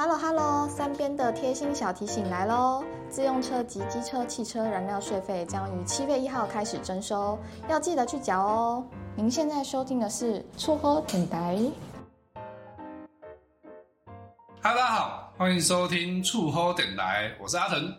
Hello Hello，三边的贴心小提醒来喽！自用车及机车汽车燃料税费将于七月一号开始征收，要记得去缴哦。您现在收听的是厝好电台。哈喽，大家好，欢迎收听厝好电台，我是阿腾。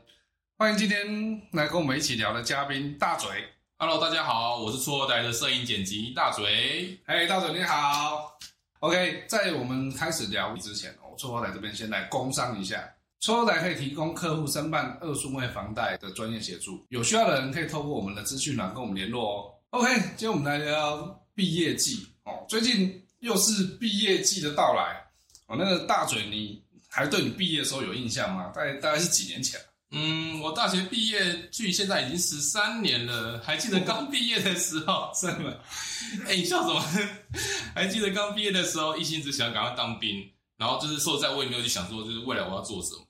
欢迎今天来跟我们一起聊的嘉宾大嘴。Hello，大家好，我是厝好台的摄影剪辑大嘴。嘿，大嘴你好。OK，在我们开始聊之前哦，厝好台这边先来工商一下。厝好台可以提供客户申办二数位房贷的专业协助，有需要的人可以透过我们的资讯栏跟我们联络哦。OK，今天我们来聊聊毕业季哦，最近又是毕业季的到来哦。那个大嘴，你还对你毕业的时候有印象吗？大概大概是几年前？嗯，我大学毕业距现在已经十三年了，还记得刚毕业的时候，真的？哎，你笑什么？还记得刚毕业的时候，一心只想赶快当兵，然后就是说实在，我也没有去想说，就是未来我要做什么，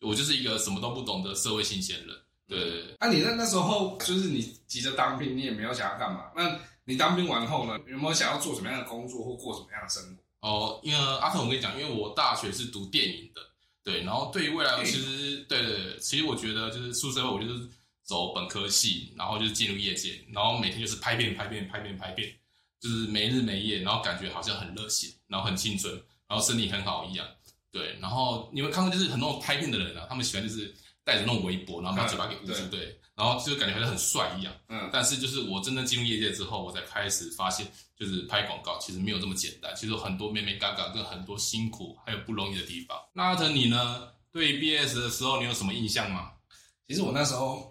我就是一个什么都不懂的社会新鲜人。对，啊，你那那时候就是你急着当兵，你也没有想要干嘛？那你当兵完后呢，有没有想要做什么样的工作或过什么样的生活？哦，因为阿腾，我跟你讲，因为我大学是读电影的。对，然后对于未来，其实对对对，其实我觉得就是出社会，我就是走本科系，然后就是进入业界，然后每天就是拍片、拍片、拍片、拍片，就是没日没夜，然后感觉好像很热血，然后很青春，然后身体很好一样。对，然后你们看过就是很多拍片的人啊，他们喜欢就是带着那种围脖，然后把嘴巴给捂住，对，对，然后就感觉好像很帅一样。嗯，但是就是我真正进入业界之后，我才开始发现。就是拍广告，其实没有这么简单。其实有很多眉眉角角跟很多辛苦，还有不容易的地方。那阿腾你呢？对 BS 的时候，你有什么印象吗？其实我那时候，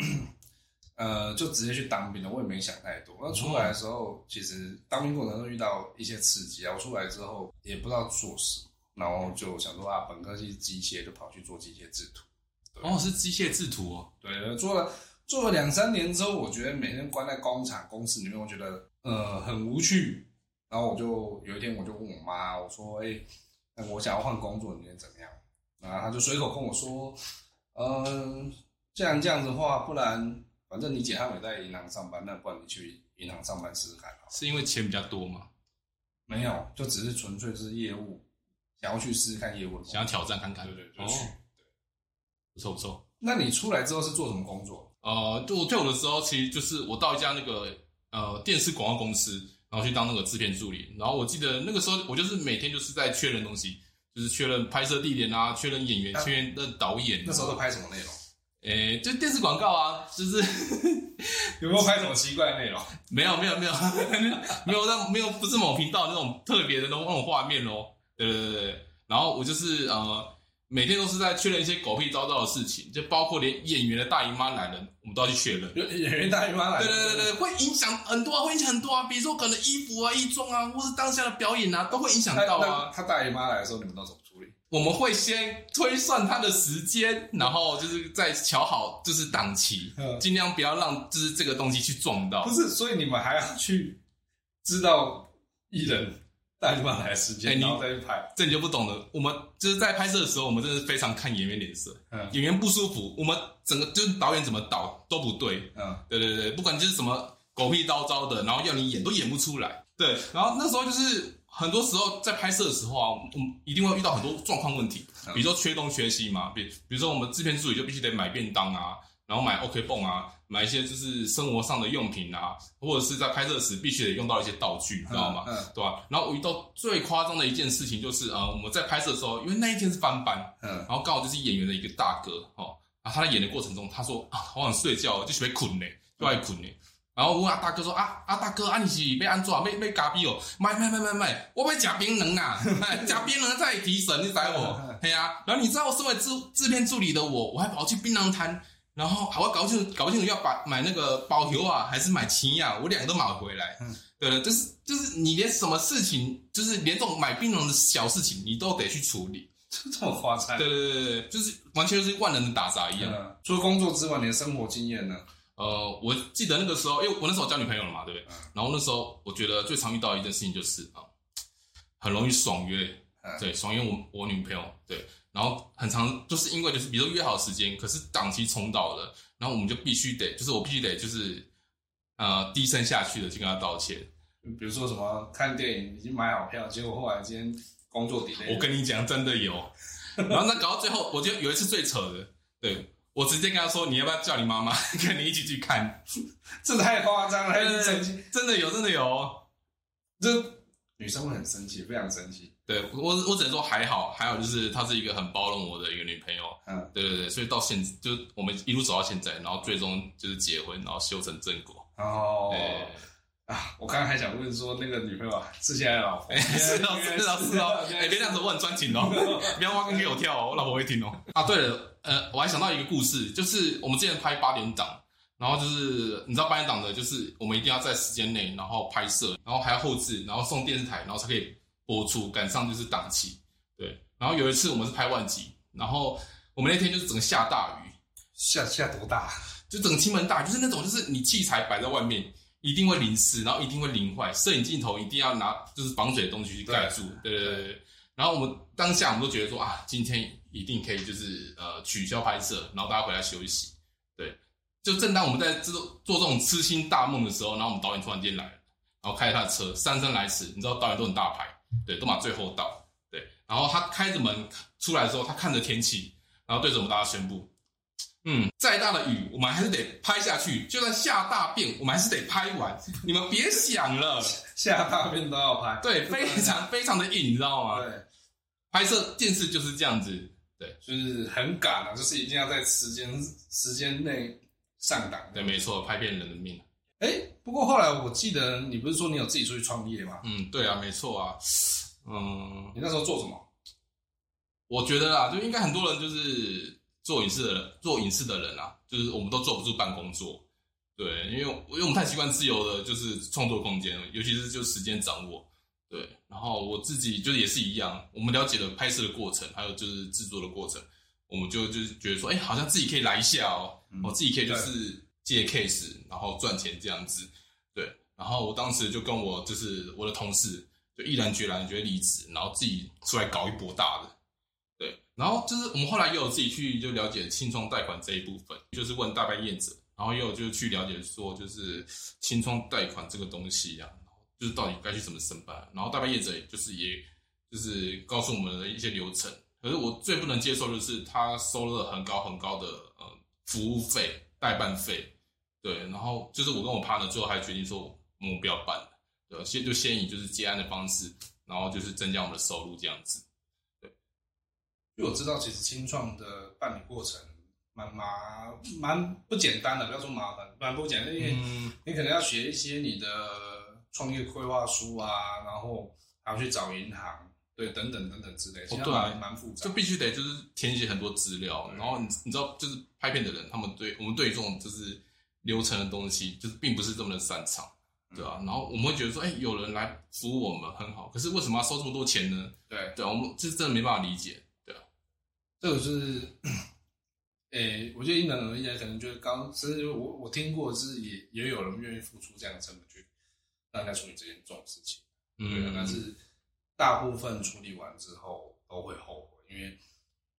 呃，就直接去当兵了，我也没想太多。那出来的时候，嗯、其实当兵过程中遇到一些刺激啊。我出来之后也不知道做什么，然后就想说啊，本科是机械，就跑去做机械制图。哦，是机械制图哦。对，做了做了两三年之后，我觉得每天关在工厂公司里面，我觉得。呃，很无趣，然后我就有一天我就问我妈，我说：“哎、欸，我想要换工作，你觉得怎么样？”然后她就随口跟我说：“嗯、呃，既然这样子的话，不然反正你姐她也在银行上班，那不然你去银行上班试试看。”是因为钱比较多吗？没有，就只是纯粹是业务，想要去试试看业务，想要挑战看看，对对对，就去，哦、对，不错不错。那你出来之后是做什么工作？呃，就我退伍的时候，其实就是我到一家那个。呃，电视广告公司，然后去当那个制片助理。然后我记得那个时候，我就是每天就是在确认东西，就是确认拍摄地点啊，确认演员，确认导演。那时候都拍什么内容？诶，就电视广告啊，就是 有没有拍什么奇怪的内容？没有，没有，没有，没有，那没有，不是某频道那种特别的那种那种画面哦。对对对对。然后我就是呃。每天都是在确认一些狗屁叨叨的事情，就包括连演员的大姨妈来了，我们都要去确认。演员大姨妈来了，对对对对，会影响很多啊，会影响很多啊。比如说可能衣服啊、衣装啊，或是当下的表演啊，都会影响到啊。他大姨妈来的时候，你们都怎么？我们会先推算他的时间，然后就是再瞧好就是档期，尽量不要让就是这个东西去撞到。不是，所以你们还要去知道艺人。大姨妈来的时间，欸、然后再去拍，这你就不懂了。我们就是在拍摄的时候，我们真的是非常看演员脸色。嗯，演员不舒服，我们整个就是导演怎么导都不对。嗯，对对对，不管就是什么狗屁叨叨的，然后要你演都演不出来。对，然后那时候就是很多时候在拍摄的时候啊，我们一定会遇到很多状况问题，比如说缺东缺西嘛，比比如说我们制片助理就必须得买便当啊。然后买 OK 绷啊，买一些就是生活上的用品啊，或者是在拍摄时必须得用到一些道具，你知道吗？嗯，嗯对吧？然后我遇到最夸张的一件事情就是，呃，我们在拍摄的时候，因为那一天是翻班，嗯，然后刚好就是演员的一个大哥，哦，然后他在演的过程中，他说啊，好想睡觉，就准备困呢，就爱困嘞。嗯、然后我问阿大哥说啊，啊大哥，啊你是要安怎，要要咖啡哦？买买买买买，我要吃槟榔啊，假槟榔在提神，你宰我？对啊。然后你知道我身为制制片助理的我，我还跑去槟榔摊。然后好，我搞不清楚，搞不清楚要把买那个包邮啊，还是买青啊？我两个都买回来。嗯，对了，就是就是你连什么事情，就是连这种买槟榔的小事情，你都得去处理。这么夸张？对对对对，就是完全就是万能的打杂一样。嗯、除了工作之外，你的生活经验呢？呃，我记得那个时候，因为我那时候交女朋友了嘛，对不对？嗯、然后那时候我觉得最常遇到一件事情就是啊，很容易爽约，嗯、对，爽约我我女朋友，对，然后很长就是因为就是比如说约好时间，可是档期冲到了，然后我们就必须得，就是我必须得就是呃低声下去的去跟她道歉。比如说什么看电影已经买好票，结果后来今天工作 delay。我跟你讲，真的有。然后那搞到最后，我觉得有一次最扯的，对。我直接跟他说：“你要不要叫你妈妈 跟你一起去看？”这太夸张了？真的有，真的有。这女生会很生气，非常生气。对我，我只能说还好，还好，就是她是一个很包容我的一个女朋友。嗯，对对对，所以到现在就我们一路走到现在，然后最终就是结婚，然后修成正果。哦。对啊，我刚刚还想问说，那个女朋友是现在的老婆？是哦，是哦，是哦。哎，别这样子，我很专情哦，不要挖坑给我跳哦，我老婆会听哦。啊，对了，呃，我还想到一个故事，就是我们之前拍八点档，然后就是你知道八点档的，就是我们一定要在时间内，然后拍摄，然后还要后置，然后送电视台，然后才可以播出，赶上就是档期。对，然后有一次我们是拍万集，然后我们那天就是整个下大雨，下下多大？就整个倾盆大雨，就是那种，就是你器材摆在外面。一定会淋湿，然后一定会淋坏，摄影镜头一定要拿就是防水的东西去盖住，对对对对。然后我们当下我们都觉得说啊，今天一定可以就是呃取消拍摄，然后大家回来休息。对，就正当我们在做做这种痴心大梦的时候，然后我们导演突然间来了，然后开着他的车姗姗来迟，你知道导演都很大牌，对，都马最后到，对。然后他开着门出来的时候，他看着天气，然后对着我们大家宣布。嗯，再大的雨，我们还是得拍下去。就算下大便，我们还是得拍完。你们别想了，下大便都要拍。对，非常非常的硬，你知道吗？对，拍摄电视就是这样子。对，就是很赶啊，就是一定要在时间时间内上档。对，没错，拍遍人的命。哎，不过后来我记得你不是说你有自己出去创业吗？嗯，对啊，没错啊。嗯，你那时候做什么？我觉得啊，就应该很多人就是。做影视的人，做影视的人啊，就是我们都坐不住办公桌，对，因为因为我们太习惯自由的，就是创作空间，尤其是就时间掌握，对。然后我自己就是也是一样，我们了解了拍摄的过程，还有就是制作的过程，我们就就是觉得说，哎，好像自己可以来一下哦，我、嗯、自己可以就是借 case，然后赚钱这样子，对。然后我当时就跟我就是我的同事，就毅然决然决定离职，然后自己出来搞一波大的。然后就是我们后来又有自己去就了解青创贷款这一部分，就是问大班业者，然后又有就去了解说就是青创贷款这个东西啊，就是到底该去怎么申办。然后大班业者就是也就是告诉我们的一些流程。可是我最不能接受的是他收了很高很高的呃服务费、代办费，对。然后就是我跟我 partner 最后还决定说我们不要办了，对，先就先以就是接案的方式，然后就是增加我们的收入这样子。因为我知道，其实清创的办理过程蛮麻蛮不简单的，不要说麻烦，蛮不简单，因为你可能要学一些你的创业规划书啊，然后还要去找银行，对，等等等等之类，其实蛮蛮复杂，就必须得就是填写很多资料，然后你你知道，就是拍片的人，他们对我们对于这种就是流程的东西，就是并不是这么的擅长，对吧？然后我们会觉得说，哎，有人来服务我们很好，可是为什么要收这么多钱呢？对，对，我们就是真的没办法理解。这个是，诶，我觉得因人而异，可能就是刚，其实我我听过是也也有人愿意付出这样的成本去让人家处理这件这种事情，嗯，但是大部分处理完之后都会后悔，因为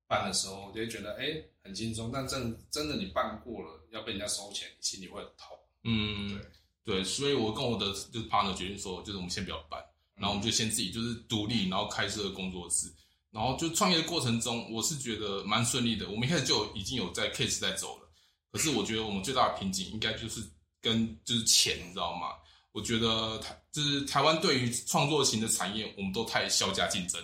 办的时候就会觉得哎很轻松，但真真的你办过了要被人家收钱，心里会很痛，嗯，对。对，所以我跟我的就是 partner 决定说，就是我们先不要办，然后我们就先自己就是独立，然后开设工作室。然后就创业的过程中，我是觉得蛮顺利的。我们一开始就已经有在 case 在走了，可是我觉得我们最大的瓶颈应该就是跟就是钱，你知道吗？我觉得台就是台湾对于创作型的产业，我们都太削价竞争。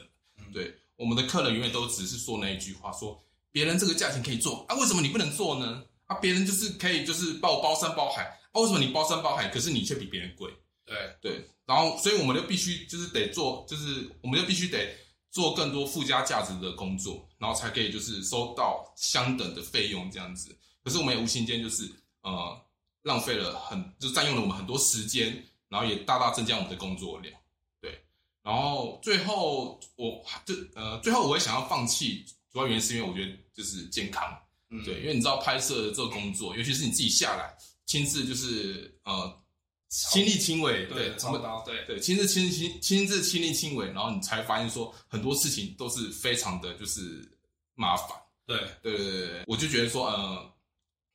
对，我们的客人永远都只是说那一句话，说别人这个价钱可以做啊，为什么你不能做呢？啊，别人就是可以就是帮我包山包海啊，为什么你包山包海，可是你却比别人贵？对对，然后所以我们就必须就是得做，就是我们就必须得。做更多附加价值的工作，然后才可以就是收到相等的费用这样子。可是我们也无形间就是呃浪费了很，就占用了我们很多时间，然后也大大增加我们的工作量。对，然后最后我就呃最后我也想要放弃，主要原因是因为我觉得就是健康，嗯，对，因为你知道拍摄这个工作，尤其是你自己下来亲自就是呃亲力亲为，对，操刀，对对，亲自亲亲亲自亲力亲为，然后你才发现说很多事情都是非常的就是麻烦，对对对对，我就觉得说呃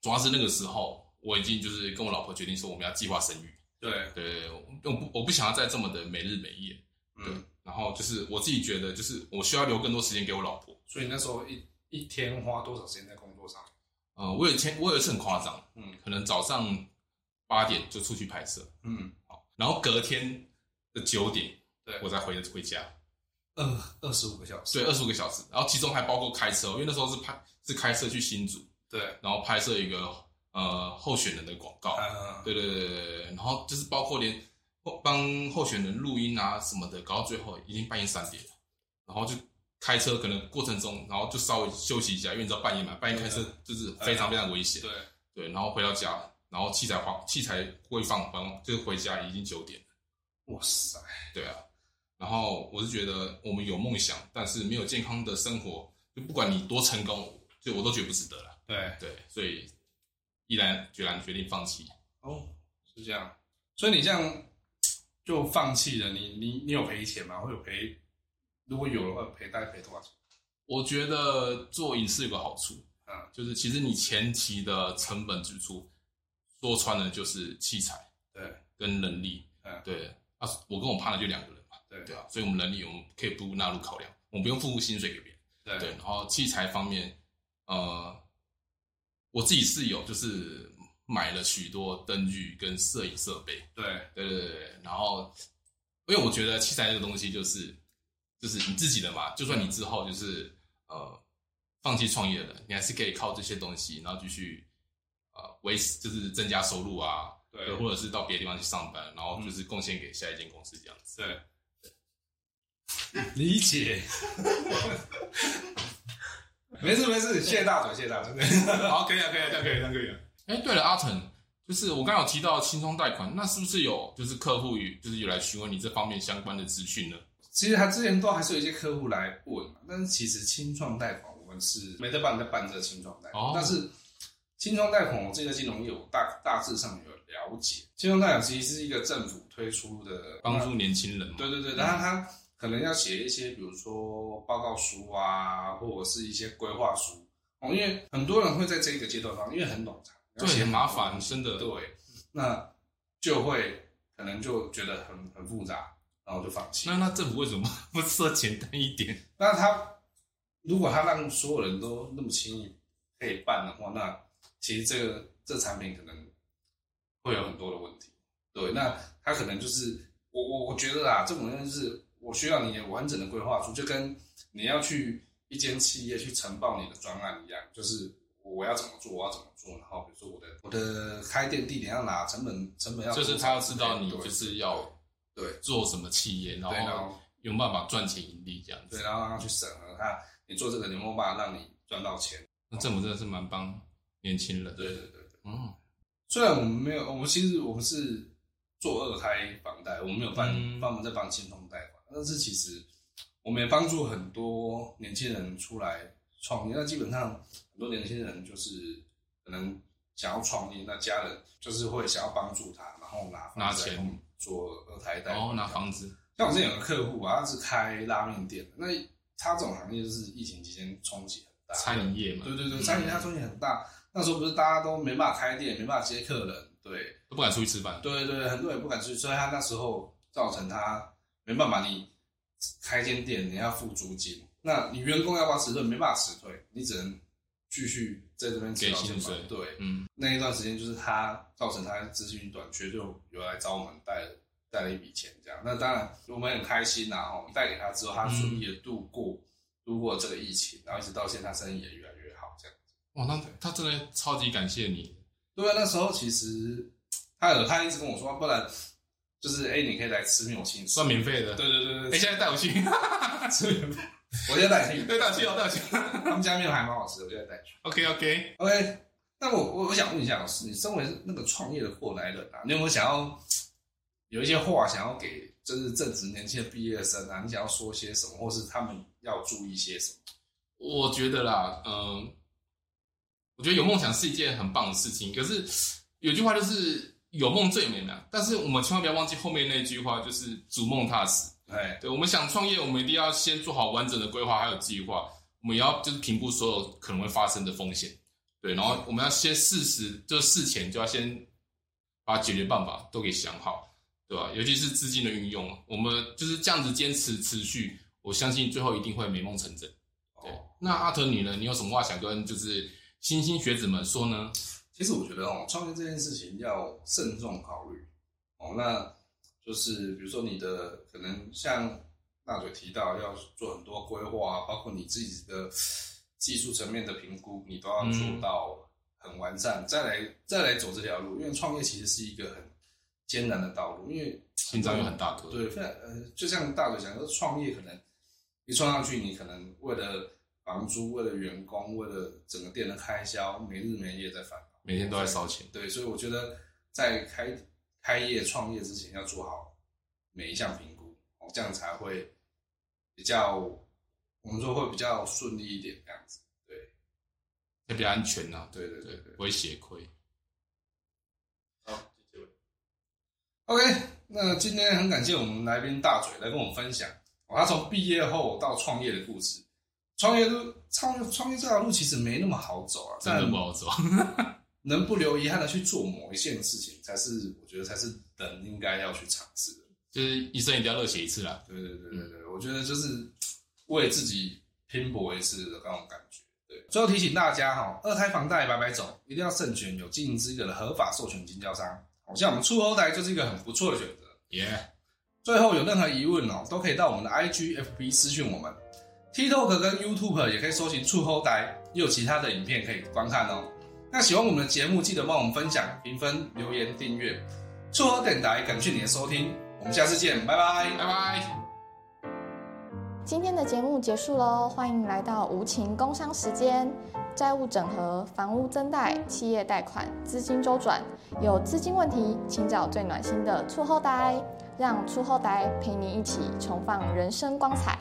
主要是那个时候我已经就是跟我老婆决定说我们要计划生育，对对对，我不我不想要再这么的没日没夜。对，然后就是我自己觉得，就是我需要留更多时间给我老婆。所以那时候一一天花多少时间在工作上？呃，我有一天我有一次很夸张，嗯，可能早上八点就出去拍摄，嗯，好，然后隔天的九点，对，我再回回家，二二十五个小时，对，二十五个小时，然后其中还包括开车，因为那时候是拍是开车去新竹，对，然后拍摄一个呃候选人的广告，嗯，对对对对对，然后就是包括连。帮候选人录音啊什么的，搞到最后已经半夜三点了，然后就开车，可能过程中，然后就稍微休息一下，因为你知道半夜嘛，半夜开车就是非常非常危险。对。对，然后回到家，然后器材放器材会放，然后就回家已经九点了。哇塞！对啊，然后我是觉得我们有梦想，但是没有健康的生活，就不管你多成功，就我都觉得不值得了。对对，所以毅然决然决定放弃。哦，是这样，所以你这样。就放弃了？你你你有赔钱吗？会有赔？如果有的话，赔大概赔多少钱？我觉得做影视有个好处，嗯，就是其实你前期的成本支出，说穿了就是器材，对，跟能力，嗯，对。啊，我跟我 partner 就两个人嘛，对。对啊，所以我们能力我们可以不纳入考量，我们不用付薪水给别人，对。对，然后器材方面，呃，我自己是有就是。买了许多灯具跟摄影设备，对。对对对，然后因为我觉得器材这个东西就是就是你自己的嘛，就算你之后就是呃放弃创业了，你还是可以靠这些东西，然后继续呃维持就是增加收入啊，对，或者是到别的地方去上班，然后就是贡献给下一间公司这样子。对，理解。没事没事，谢谢大嘴，谢谢大嘴。好，可以啊，可以啊，这 样可以，可以啊。哎，对了，阿成，就是我刚刚有提到轻创贷款，那是不是有就是客户与就是有来询问你这方面相关的资讯呢？其实他之前都还是有一些客户来问，但是其实清创贷款我们是没得办，在办这个清创贷款。哦。但是青创贷款我这个金融业有大大致上有了解，青创贷款其实是一个政府推出的帮助年轻人嘛。对对对，然后他可能要写一些，比如说报告书啊，或者是一些规划书哦，因为很多人会在这个阶段方，因为很冗长。对，很麻烦，真的。对，那就会可能就觉得很很复杂，然后就放弃。那那政府为什么不设简单一点？那他如果他让所有人都那么轻易可以办的话，那其实这个这产品可能会有很多的问题。对，那他可能就是我我我觉得啊，这种就是我需要你完整的规划书，就跟你要去一间企业去呈报你的专案一样，就是。我要怎么做？我要怎么做？然后比如说我的我的开店地点要哪，成本成本要就是他要知道你就是要对做什么企业，然后有办法赚钱盈利这样子。对，然后让他去审核，他你做这个有没有办法让你赚到钱。那政府真的是蛮帮年轻人。对对对对，嗯。虽然我们没有，我们其实我们是做二胎房贷，我们没有帮帮、嗯、我们在帮青通贷款，但是其实我们也帮助很多年轻人出来创业。那基本上。很多年轻人就是可能想要创业，那家人就是会想要帮助他，然后拿拿钱做二胎贷，然后拿房子。像我之前有个客户啊，他是开拉面店的，那他这种行业就是疫情期间冲击很大，餐饮业嘛。对对对，餐饮它冲击很大。那时候不是大家都没办法开店，没办法接客人，对，都不敢出去吃饭。对对对，很多人不敢出去，所以他那时候造成他没办法，你开间店你要付租金，那你员工要不要辞退？没办法辞退，你只能。继续在这边给薪水，对，嗯，那一段时间就是他造成他资金短缺，就有来找我们带了贷了一笔钱，这样。那当然我们很开心呐，哦，带给他之后，他顺利的度过、嗯、度过这个疫情，然后一直到现在，他生意也越来。哇，那他真的超级感谢你。对啊，那时候其实他有他一直跟我说，不然就是哎、欸，你可以来吃面，我请你，算免费的。对对对对，哎、欸，现在带我去 吃免费。我现在带你去，对，带我去哦，带我去。他们家面还蛮好吃的，我现在带你去。OK，OK，OK。那我我我想问一下老师，你身为那个创业的过来人啊，你有没有想要有一些话想要给就是正值年轻的毕业生啊，你想要说些什么，或是他们要注意些什么？我觉得啦，嗯、呃，我觉得有梦想是一件很棒的事情。可是 有句话就是“有梦最美”嘛，但是我们千万不要忘记后面那句话，就是“逐梦踏实”。哎，对，我们想创业，我们一定要先做好完整的规划还有计划。我们也要就是评估所有可能会发生的风险，对，然后我们要先事时，就事前就要先把解决办法都给想好，对吧？尤其是资金的运用，我们就是这样子坚持持续，我相信最后一定会美梦成真。对，那阿腾你呢？你有什么话想跟就是新兴学子们说呢？其实我觉得哦，创业这件事情要慎重考虑哦。那就是比如说你的可能像。大嘴提到要做很多规划，包括你自己的技术层面的评估，你都要做到很完善，嗯、再来再来走这条路。因为创业其实是一个很艰难的道路，因为心脏又很大颗。对，非常呃，就像大嘴讲说，创业可能一创上去，你可能为了房租、为了员工、为了整个店的开销，没日没夜在烦恼，每天都在烧钱。对，所以我觉得在开开业创业之前，要做好每一项评估，哦，这样才会。比较，我们说会比较顺利一点，这样子，对，也比较安全呐、啊，对对对对，不会血亏。好，谢谢。OK，那今天很感谢我们来宾大嘴来跟我们分享，哦他从毕业后到创业的故事。创业路，创创业这条路其实没那么好走啊，真的不好走。能不留遗憾的去做某一件事情，才是我觉得才是人应该要去尝试的。就是一生一定要热血一次啦。对对对对对，嗯、我觉得就是为自己拼搏一次的那种感觉。对，最后提醒大家哈，二胎房贷白白走，一定要慎选有经营资格的合法授权经销商。好像我们出后台就是一个很不错的选择。耶最后有任何疑问哦，都可以到我们的 IG、FB 私讯我们。TikTok 跟 YouTube 也可以搜寻触后台，也有其他的影片可以观看哦。那喜欢我们的节目，记得帮我们分享、评分、留言、订阅。触后电台，感谢你的收听。我们下次见，拜拜，拜拜。今天的节目结束喽，欢迎来到无情工商时间。债务整合、房屋增贷、企业贷款、资金周转，有资金问题，请找最暖心的厝后台，让厝后台陪你一起重放人生光彩。